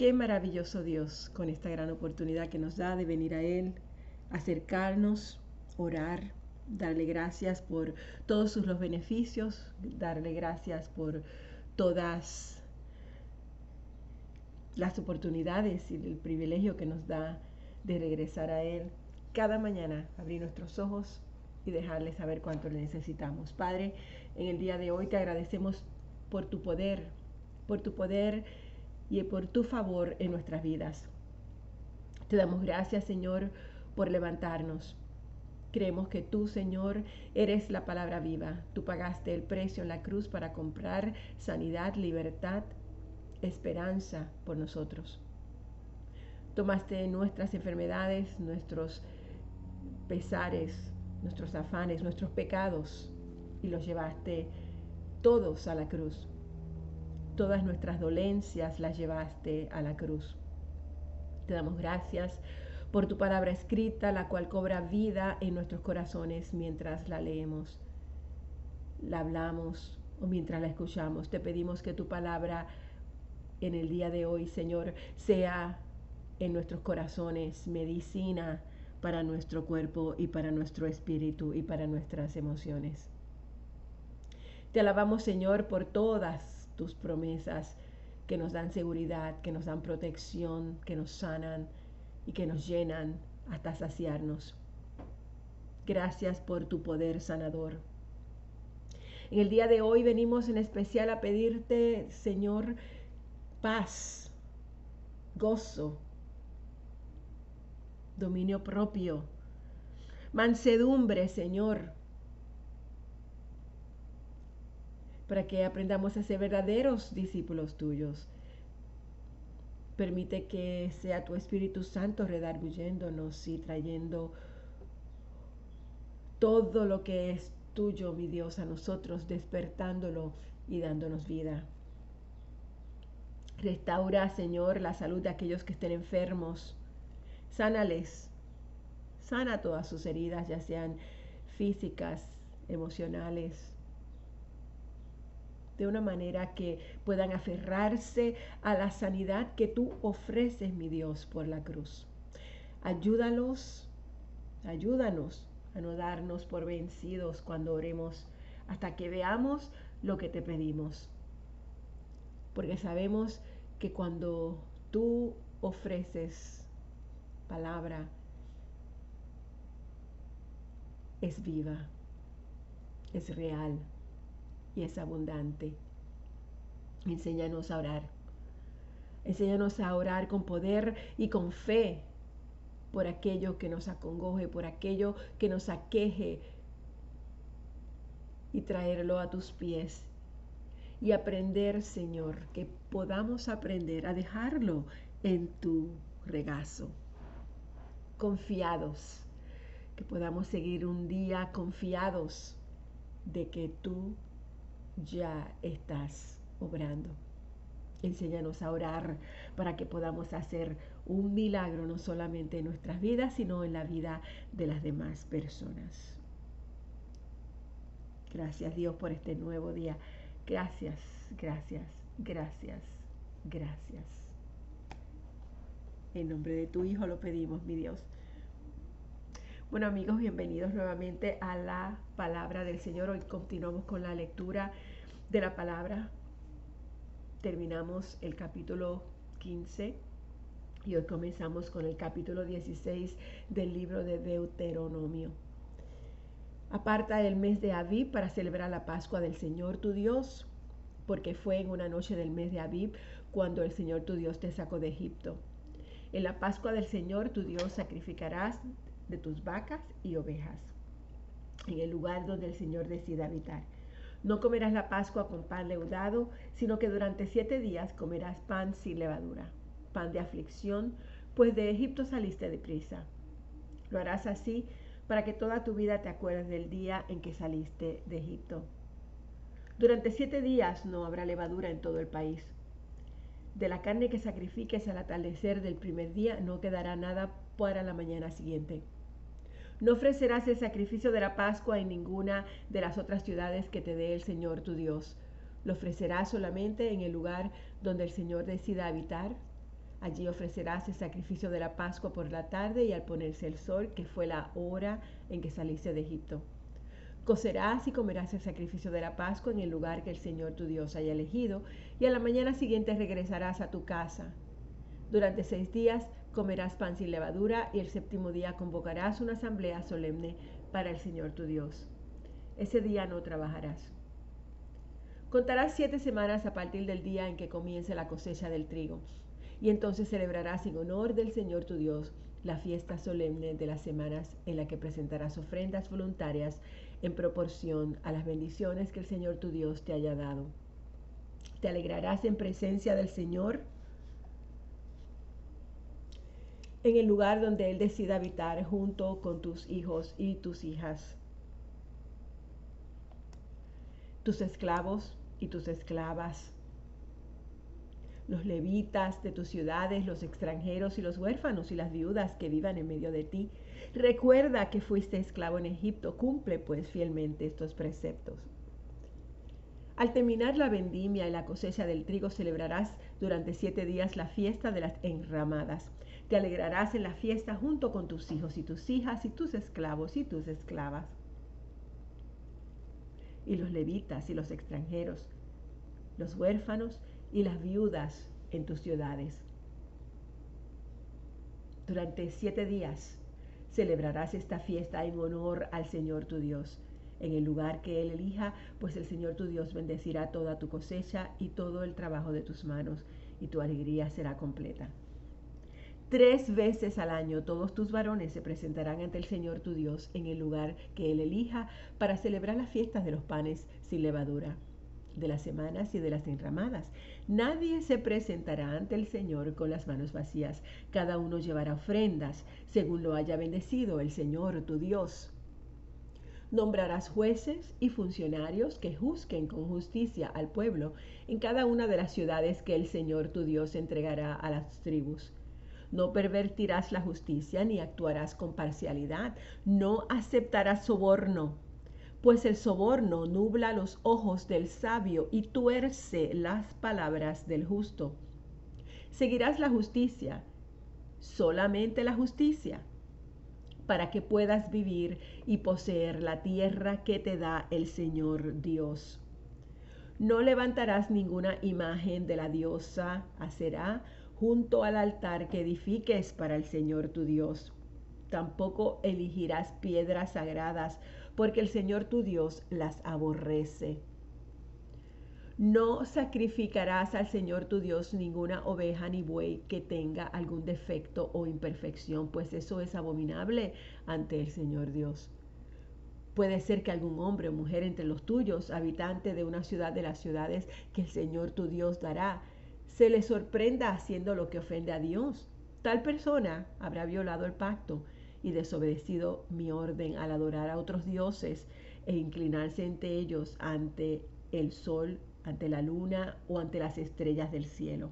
Qué maravilloso Dios con esta gran oportunidad que nos da de venir a Él, acercarnos, orar, darle gracias por todos sus los beneficios, darle gracias por todas las oportunidades y el privilegio que nos da de regresar a Él cada mañana, abrir nuestros ojos y dejarle saber cuánto le necesitamos. Padre, en el día de hoy te agradecemos por tu poder, por tu poder y por tu favor en nuestras vidas. Te damos gracias, Señor, por levantarnos. Creemos que tú, Señor, eres la palabra viva. Tú pagaste el precio en la cruz para comprar sanidad, libertad, esperanza por nosotros. Tomaste nuestras enfermedades, nuestros pesares, nuestros afanes, nuestros pecados y los llevaste todos a la cruz. Todas nuestras dolencias las llevaste a la cruz. Te damos gracias por tu palabra escrita, la cual cobra vida en nuestros corazones mientras la leemos, la hablamos o mientras la escuchamos. Te pedimos que tu palabra en el día de hoy, Señor, sea en nuestros corazones medicina para nuestro cuerpo y para nuestro espíritu y para nuestras emociones. Te alabamos, Señor, por todas tus promesas que nos dan seguridad, que nos dan protección, que nos sanan y que nos llenan hasta saciarnos. Gracias por tu poder sanador. En el día de hoy venimos en especial a pedirte, Señor, paz, gozo, dominio propio, mansedumbre, Señor, para que aprendamos a ser verdaderos discípulos tuyos. Permite que sea tu Espíritu Santo redarguyéndonos y trayendo todo lo que es tuyo, mi Dios, a nosotros, despertándolo y dándonos vida. Restaura, Señor, la salud de aquellos que estén enfermos. Sánales. Sana todas sus heridas, ya sean físicas, emocionales, de una manera que puedan aferrarse a la sanidad que tú ofreces, mi Dios, por la cruz. Ayúdalos, ayúdanos a no darnos por vencidos cuando oremos hasta que veamos lo que te pedimos. Porque sabemos que cuando tú ofreces palabra, es viva, es real y es abundante. Enséñanos a orar. Enséñanos a orar con poder y con fe por aquello que nos acongoje, por aquello que nos aqueje y traerlo a tus pies. Y aprender, Señor, que podamos aprender a dejarlo en tu regazo. Confiados, que podamos seguir un día confiados de que tú ya estás obrando. Enséñanos a orar para que podamos hacer un milagro no solamente en nuestras vidas, sino en la vida de las demás personas. Gracias Dios por este nuevo día. Gracias, gracias, gracias, gracias. En nombre de tu Hijo lo pedimos, mi Dios. Bueno amigos, bienvenidos nuevamente a la palabra del Señor. Hoy continuamos con la lectura de la palabra. Terminamos el capítulo 15 y hoy comenzamos con el capítulo 16 del libro de Deuteronomio. Aparta el mes de Aviv para celebrar la Pascua del Señor tu Dios, porque fue en una noche del mes de Aviv cuando el Señor tu Dios te sacó de Egipto. En la Pascua del Señor tu Dios sacrificarás de tus vacas y ovejas, en el lugar donde el Señor decida habitar. No comerás la Pascua con pan leudado, sino que durante siete días comerás pan sin levadura, pan de aflicción, pues de Egipto saliste de prisa. Lo harás así para que toda tu vida te acuerdes del día en que saliste de Egipto. Durante siete días no habrá levadura en todo el país. De la carne que sacrifiques al atardecer del primer día no quedará nada para la mañana siguiente. No ofrecerás el sacrificio de la Pascua en ninguna de las otras ciudades que te dé el Señor tu Dios. Lo ofrecerás solamente en el lugar donde el Señor decida habitar, Allí ofrecerás el sacrificio de la Pascua por la tarde y al ponerse el sol, que fue la hora en que saliste de Egipto. Cocerás y comerás el sacrificio de la Pascua en el lugar que el Señor tu Dios haya elegido, y a la mañana siguiente regresarás a tu casa. Durante seis días comerás pan sin levadura y el séptimo día convocarás una asamblea solemne para el Señor tu Dios. Ese día no trabajarás. Contarás siete semanas a partir del día en que comience la cosecha del trigo y entonces celebrarás en honor del Señor tu Dios la fiesta solemne de las semanas en la que presentarás ofrendas voluntarias en proporción a las bendiciones que el Señor tu Dios te haya dado. Te alegrarás en presencia del Señor en el lugar donde Él decida habitar junto con tus hijos y tus hijas, tus esclavos y tus esclavas los levitas de tus ciudades, los extranjeros y los huérfanos y las viudas que vivan en medio de ti. Recuerda que fuiste esclavo en Egipto, cumple pues fielmente estos preceptos. Al terminar la vendimia y la cosecha del trigo, celebrarás durante siete días la fiesta de las enramadas. Te alegrarás en la fiesta junto con tus hijos y tus hijas y tus esclavos y tus esclavas. Y los levitas y los extranjeros, los huérfanos y las viudas en tus ciudades. Durante siete días celebrarás esta fiesta en honor al Señor tu Dios, en el lugar que Él elija, pues el Señor tu Dios bendecirá toda tu cosecha y todo el trabajo de tus manos, y tu alegría será completa. Tres veces al año todos tus varones se presentarán ante el Señor tu Dios en el lugar que Él elija para celebrar las fiestas de los panes sin levadura de las semanas y de las enramadas. Nadie se presentará ante el Señor con las manos vacías. Cada uno llevará ofrendas, según lo haya bendecido el Señor tu Dios. Nombrarás jueces y funcionarios que juzguen con justicia al pueblo en cada una de las ciudades que el Señor tu Dios entregará a las tribus. No pervertirás la justicia ni actuarás con parcialidad. No aceptarás soborno pues el soborno nubla los ojos del sabio y tuerce las palabras del justo. Seguirás la justicia, solamente la justicia, para que puedas vivir y poseer la tierra que te da el Señor Dios. No levantarás ninguna imagen de la diosa Aserá junto al altar que edifiques para el Señor tu Dios. Tampoco elegirás piedras sagradas porque el Señor tu Dios las aborrece. No sacrificarás al Señor tu Dios ninguna oveja ni buey que tenga algún defecto o imperfección, pues eso es abominable ante el Señor Dios. Puede ser que algún hombre o mujer entre los tuyos, habitante de una ciudad de las ciudades que el Señor tu Dios dará, se le sorprenda haciendo lo que ofende a Dios. Tal persona habrá violado el pacto y desobedecido mi orden al adorar a otros dioses e inclinarse ante ellos ante el sol, ante la luna o ante las estrellas del cielo.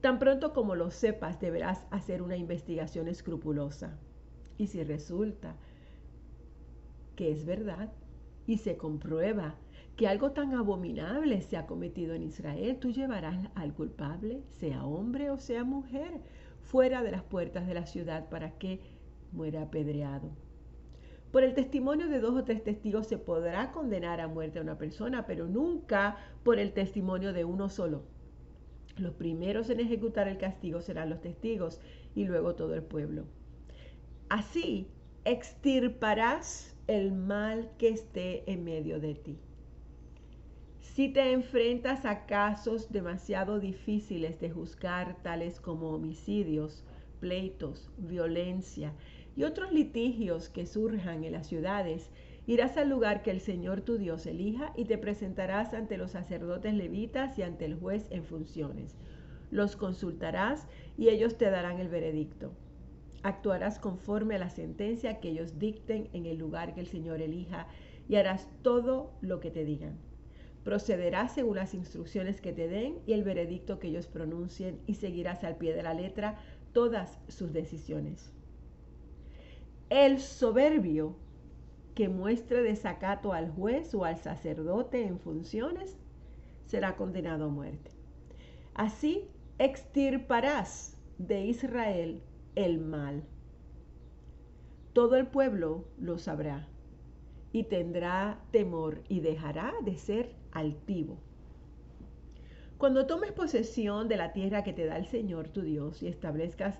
Tan pronto como lo sepas, deberás hacer una investigación escrupulosa. Y si resulta que es verdad y se comprueba que algo tan abominable se ha cometido en Israel, tú llevarás al culpable, sea hombre o sea mujer, fuera de las puertas de la ciudad para que muera apedreado. Por el testimonio de dos o tres testigos se podrá condenar a muerte a una persona, pero nunca por el testimonio de uno solo. Los primeros en ejecutar el castigo serán los testigos y luego todo el pueblo. Así extirparás el mal que esté en medio de ti. Si te enfrentas a casos demasiado difíciles de juzgar, tales como homicidios, pleitos, violencia y otros litigios que surjan en las ciudades, irás al lugar que el Señor tu Dios elija y te presentarás ante los sacerdotes levitas y ante el juez en funciones. Los consultarás y ellos te darán el veredicto. Actuarás conforme a la sentencia que ellos dicten en el lugar que el Señor elija y harás todo lo que te digan. Procederás según las instrucciones que te den y el veredicto que ellos pronuncien y seguirás al pie de la letra todas sus decisiones. El soberbio que muestre desacato al juez o al sacerdote en funciones será condenado a muerte. Así extirparás de Israel el mal. Todo el pueblo lo sabrá y tendrá temor y dejará de ser altivo. Cuando tomes posesión de la tierra que te da el Señor tu Dios y establezcas,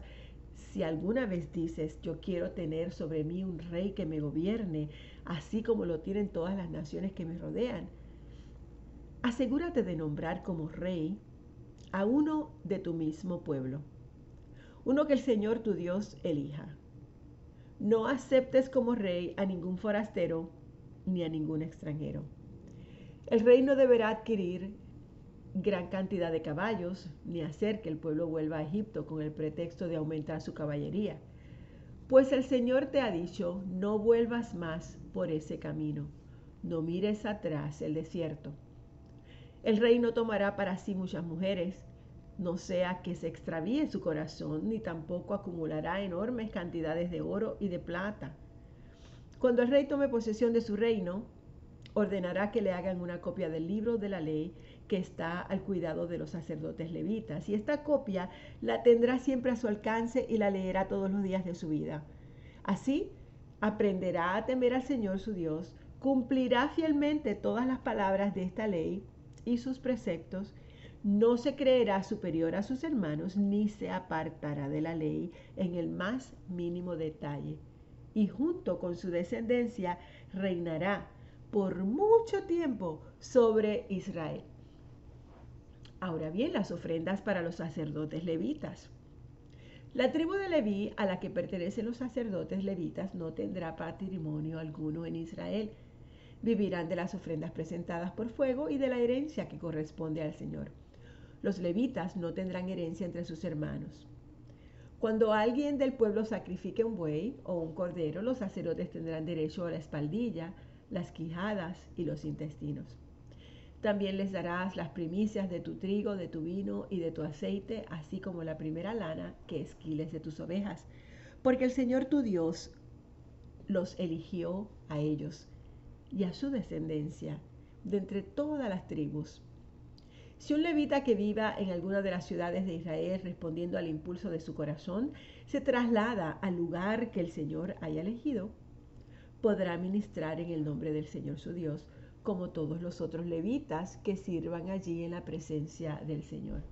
si alguna vez dices, yo quiero tener sobre mí un rey que me gobierne, así como lo tienen todas las naciones que me rodean, asegúrate de nombrar como rey a uno de tu mismo pueblo, uno que el Señor tu Dios elija. No aceptes como rey a ningún forastero ni a ningún extranjero. El rey no deberá adquirir gran cantidad de caballos ni hacer que el pueblo vuelva a Egipto con el pretexto de aumentar su caballería. Pues el Señor te ha dicho, no vuelvas más por ese camino, no mires atrás el desierto. El rey no tomará para sí muchas mujeres, no sea que se extravíe su corazón, ni tampoco acumulará enormes cantidades de oro y de plata. Cuando el rey tome posesión de su reino, ordenará que le hagan una copia del libro de la ley que está al cuidado de los sacerdotes levitas. Y esta copia la tendrá siempre a su alcance y la leerá todos los días de su vida. Así, aprenderá a temer al Señor su Dios, cumplirá fielmente todas las palabras de esta ley y sus preceptos, no se creerá superior a sus hermanos, ni se apartará de la ley en el más mínimo detalle. Y junto con su descendencia reinará por mucho tiempo sobre Israel. Ahora bien, las ofrendas para los sacerdotes levitas. La tribu de Leví, a la que pertenecen los sacerdotes levitas, no tendrá patrimonio alguno en Israel. Vivirán de las ofrendas presentadas por fuego y de la herencia que corresponde al Señor. Los levitas no tendrán herencia entre sus hermanos. Cuando alguien del pueblo sacrifique un buey o un cordero, los sacerdotes tendrán derecho a la espaldilla, las quijadas y los intestinos. También les darás las primicias de tu trigo, de tu vino y de tu aceite, así como la primera lana que esquiles de tus ovejas, porque el Señor tu Dios los eligió a ellos y a su descendencia de entre todas las tribus. Si un levita que viva en alguna de las ciudades de Israel respondiendo al impulso de su corazón, se traslada al lugar que el Señor haya elegido, podrá ministrar en el nombre del Señor su Dios, como todos los otros levitas que sirvan allí en la presencia del Señor.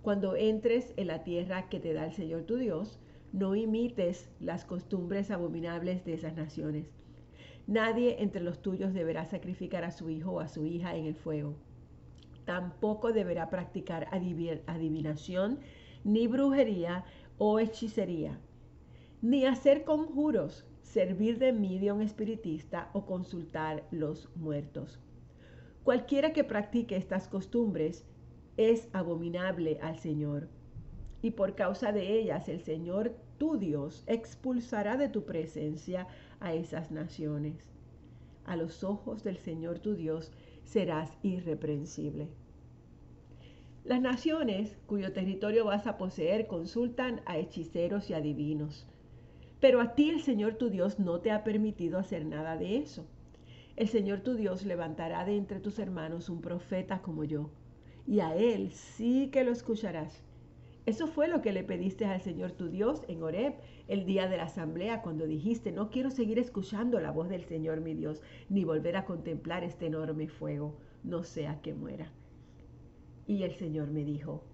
Cuando entres en la tierra que te da el Señor tu Dios, no imites las costumbres abominables de esas naciones. Nadie entre los tuyos deberá sacrificar a su hijo o a su hija en el fuego. Tampoco deberá practicar adivinación, ni brujería o hechicería, ni hacer conjuros servir de medium espiritista o consultar los muertos. Cualquiera que practique estas costumbres es abominable al Señor. Y por causa de ellas el Señor tu Dios expulsará de tu presencia a esas naciones. A los ojos del Señor tu Dios serás irreprensible. Las naciones cuyo territorio vas a poseer consultan a hechiceros y adivinos pero a ti el Señor tu Dios no te ha permitido hacer nada de eso. El Señor tu Dios levantará de entre tus hermanos un profeta como yo, y a él sí que lo escucharás. Eso fue lo que le pediste al Señor tu Dios en Horeb el día de la asamblea, cuando dijiste, no quiero seguir escuchando la voz del Señor mi Dios, ni volver a contemplar este enorme fuego, no sea que muera. Y el Señor me dijo,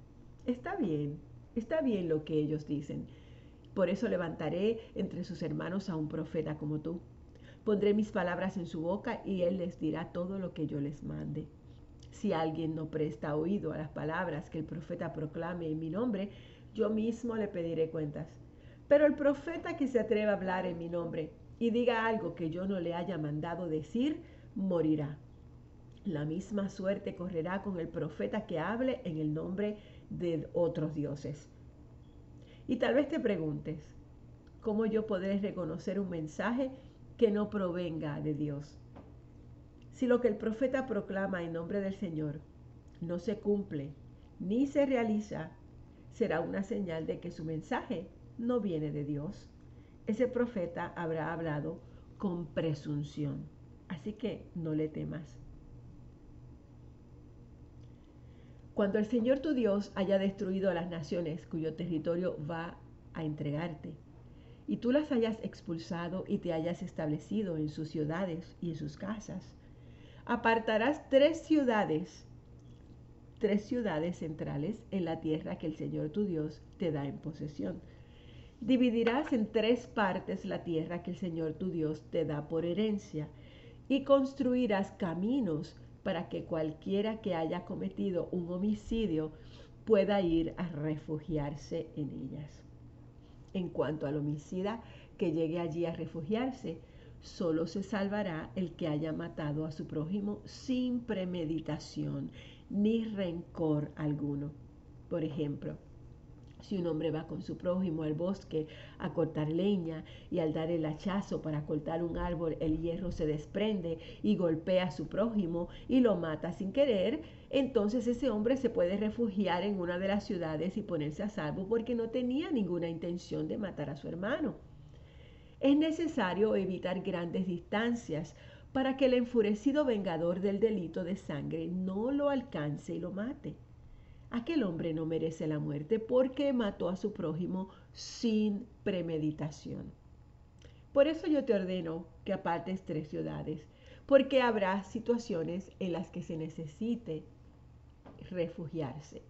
está bien, está bien lo que ellos dicen, por eso levantaré entre sus hermanos a un profeta como tú. Pondré mis palabras en su boca y él les dirá todo lo que yo les mande. Si alguien no presta oído a las palabras que el profeta proclame en mi nombre, yo mismo le pediré cuentas. Pero el profeta que se atreva a hablar en mi nombre y diga algo que yo no le haya mandado decir, morirá. La misma suerte correrá con el profeta que hable en el nombre de otros dioses. Y tal vez te preguntes, ¿cómo yo podré reconocer un mensaje que no provenga de Dios? Si lo que el profeta proclama en nombre del Señor no se cumple ni se realiza, será una señal de que su mensaje no viene de Dios. Ese profeta habrá hablado con presunción. Así que no le temas. Cuando el Señor tu Dios haya destruido a las naciones cuyo territorio va a entregarte, y tú las hayas expulsado y te hayas establecido en sus ciudades y en sus casas, apartarás tres ciudades, tres ciudades centrales en la tierra que el Señor tu Dios te da en posesión. Dividirás en tres partes la tierra que el Señor tu Dios te da por herencia y construirás caminos para que cualquiera que haya cometido un homicidio pueda ir a refugiarse en ellas. En cuanto al homicida que llegue allí a refugiarse, solo se salvará el que haya matado a su prójimo sin premeditación ni rencor alguno. Por ejemplo, si un hombre va con su prójimo al bosque a cortar leña y al dar el hachazo para cortar un árbol el hierro se desprende y golpea a su prójimo y lo mata sin querer, entonces ese hombre se puede refugiar en una de las ciudades y ponerse a salvo porque no tenía ninguna intención de matar a su hermano. Es necesario evitar grandes distancias para que el enfurecido vengador del delito de sangre no lo alcance y lo mate. Aquel hombre no merece la muerte porque mató a su prójimo sin premeditación. Por eso yo te ordeno que apartes tres ciudades, porque habrá situaciones en las que se necesite refugiarse.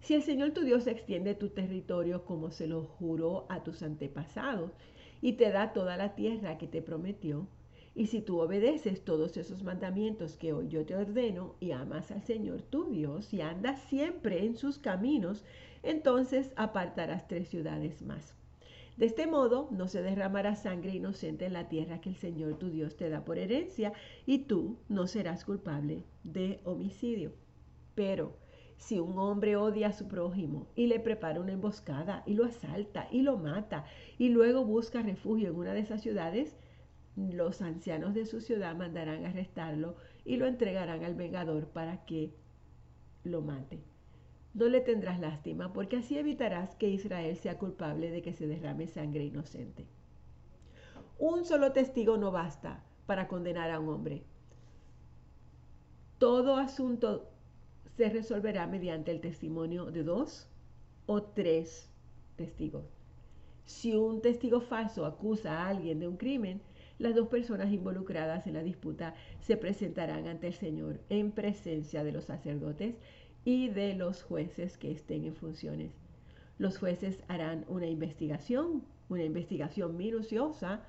Si el Señor tu Dios extiende tu territorio como se lo juró a tus antepasados y te da toda la tierra que te prometió, y si tú obedeces todos esos mandamientos que hoy yo te ordeno y amas al Señor tu Dios y andas siempre en sus caminos, entonces apartarás tres ciudades más. De este modo no se derramará sangre inocente en la tierra que el Señor tu Dios te da por herencia y tú no serás culpable de homicidio. Pero si un hombre odia a su prójimo y le prepara una emboscada y lo asalta y lo mata y luego busca refugio en una de esas ciudades, los ancianos de su ciudad mandarán arrestarlo y lo entregarán al vengador para que lo mate. No le tendrás lástima, porque así evitarás que Israel sea culpable de que se derrame sangre inocente. Un solo testigo no basta para condenar a un hombre. Todo asunto se resolverá mediante el testimonio de dos o tres testigos. Si un testigo falso acusa a alguien de un crimen, las dos personas involucradas en la disputa se presentarán ante el Señor en presencia de los sacerdotes y de los jueces que estén en funciones. Los jueces harán una investigación, una investigación minuciosa,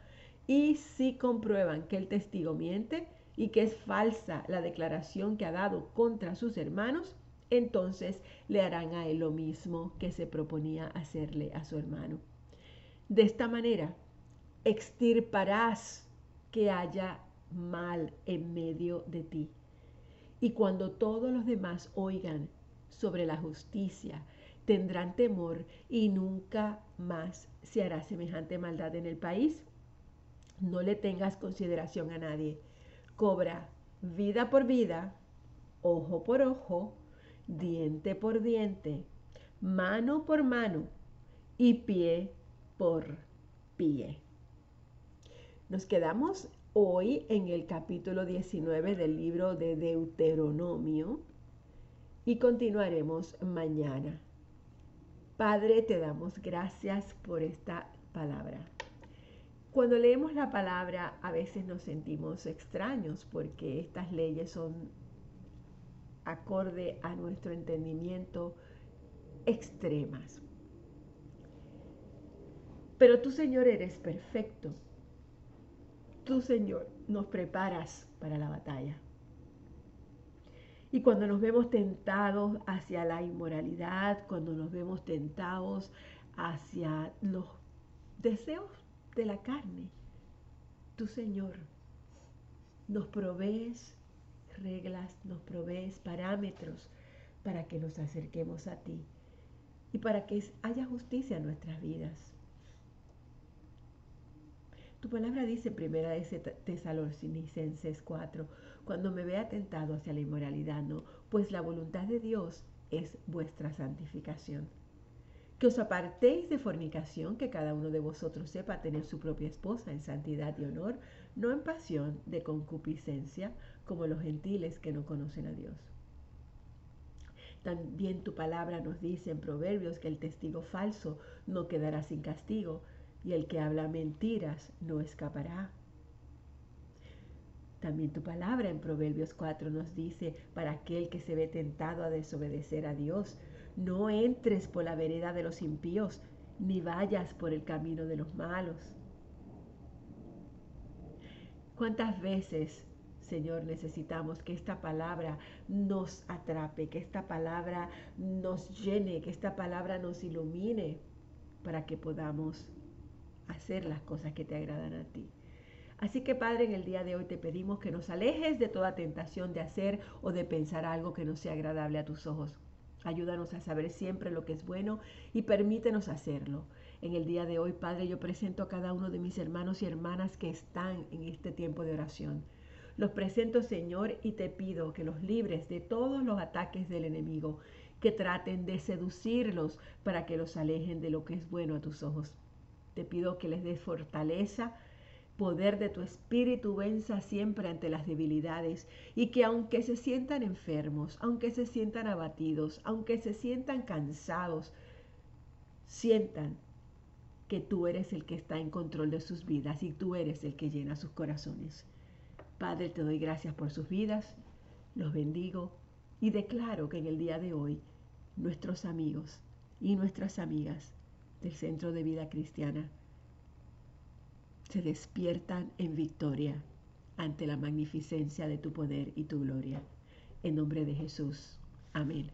y si comprueban que el testigo miente y que es falsa la declaración que ha dado contra sus hermanos, entonces le harán a él lo mismo que se proponía hacerle a su hermano. De esta manera, extirparás que haya mal en medio de ti. Y cuando todos los demás oigan sobre la justicia, tendrán temor y nunca más se hará semejante maldad en el país. No le tengas consideración a nadie. Cobra vida por vida, ojo por ojo, diente por diente, mano por mano y pie por pie. Nos quedamos hoy en el capítulo 19 del libro de Deuteronomio y continuaremos mañana. Padre, te damos gracias por esta palabra. Cuando leemos la palabra a veces nos sentimos extraños porque estas leyes son acorde a nuestro entendimiento extremas. Pero tú, Señor, eres perfecto tú, Señor, nos preparas para la batalla. Y cuando nos vemos tentados hacia la inmoralidad, cuando nos vemos tentados hacia los deseos de la carne, tú, Señor, nos provees reglas, nos provees parámetros para que nos acerquemos a ti y para que haya justicia en nuestras vidas. Tu palabra dice, primera de Tesalonicenses 4, cuando me vea tentado hacia la inmoralidad, no, pues la voluntad de Dios es vuestra santificación. Que os apartéis de fornicación, que cada uno de vosotros sepa tener su propia esposa en santidad y honor, no en pasión de concupiscencia, como los gentiles que no conocen a Dios. También tu palabra nos dice en Proverbios que el testigo falso no quedará sin castigo y el que habla mentiras no escapará. También tu palabra en Proverbios 4 nos dice, para aquel que se ve tentado a desobedecer a Dios, no entres por la vereda de los impíos, ni vayas por el camino de los malos. ¿Cuántas veces, Señor, necesitamos que esta palabra nos atrape, que esta palabra nos llene, que esta palabra nos ilumine para que podamos hacer las cosas que te agradan a ti? Así que Padre, en el día de hoy te pedimos que nos alejes de toda tentación de hacer o de pensar algo que no sea agradable a tus ojos. Ayúdanos a saber siempre lo que es bueno y permítenos hacerlo. En el día de hoy, Padre, yo presento a cada uno de mis hermanos y hermanas que están en este tiempo de oración. Los presento, Señor, y te pido que los libres de todos los ataques del enemigo, que traten de seducirlos para que los alejen de lo que es bueno a tus ojos. Te pido que les des fortaleza, poder de tu espíritu venza siempre ante las debilidades y que aunque se sientan enfermos, aunque se sientan abatidos, aunque se sientan cansados, sientan que tú eres el que está en control de sus vidas y tú eres el que llena sus corazones. Padre, te doy gracias por sus vidas, los bendigo y declaro que en el día de hoy nuestros amigos y nuestras amigas del Centro de Vida Cristiana se despiertan en victoria ante la magnificencia de tu poder y tu gloria. En nombre de Jesús. Amén.